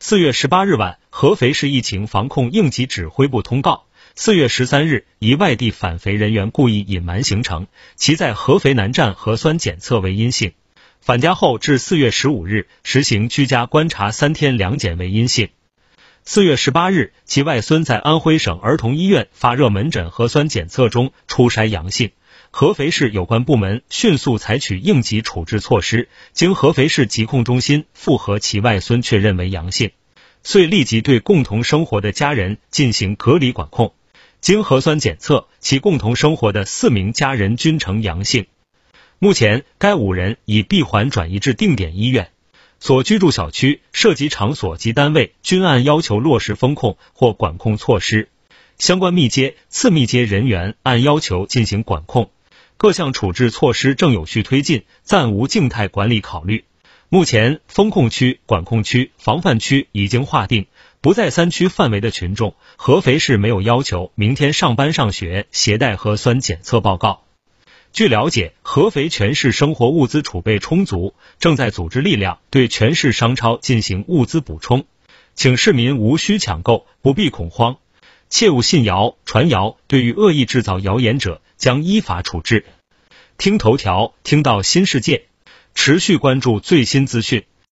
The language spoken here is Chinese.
四月十八日晚，合肥市疫情防控应急指挥部通告：四月十三日，一外地返肥人员故意隐瞒行程，其在合肥南站核酸检测为阴性，返家后至四月十五日实行居家观察三天两检为阴性。四月十八日，其外孙在安徽省儿童医院发热门诊核酸检测中初筛阳性。合肥市有关部门迅速采取应急处置措施，经合肥市疾控中心复核其外孙确认为阳性，遂立即对共同生活的家人进行隔离管控。经核酸检测，其共同生活的四名家人均呈阳性。目前，该五人已闭环转移至定点医院，所居住小区、涉及场所及单位均按要求落实风控或管控措施，相关密接、次密接人员按要求进行管控。各项处置措施正有序推进，暂无静态管理考虑。目前，风控区、管控区、防范区已经划定，不在三区范围的群众，合肥市没有要求明天上班上学携带核酸检测报告。据了解，合肥全市生活物资储备充足，正在组织力量对全市商超进行物资补充，请市民无需抢购，不必恐慌。切勿信谣传谣，对于恶意制造谣言者将依法处置。听头条，听到新世界，持续关注最新资讯。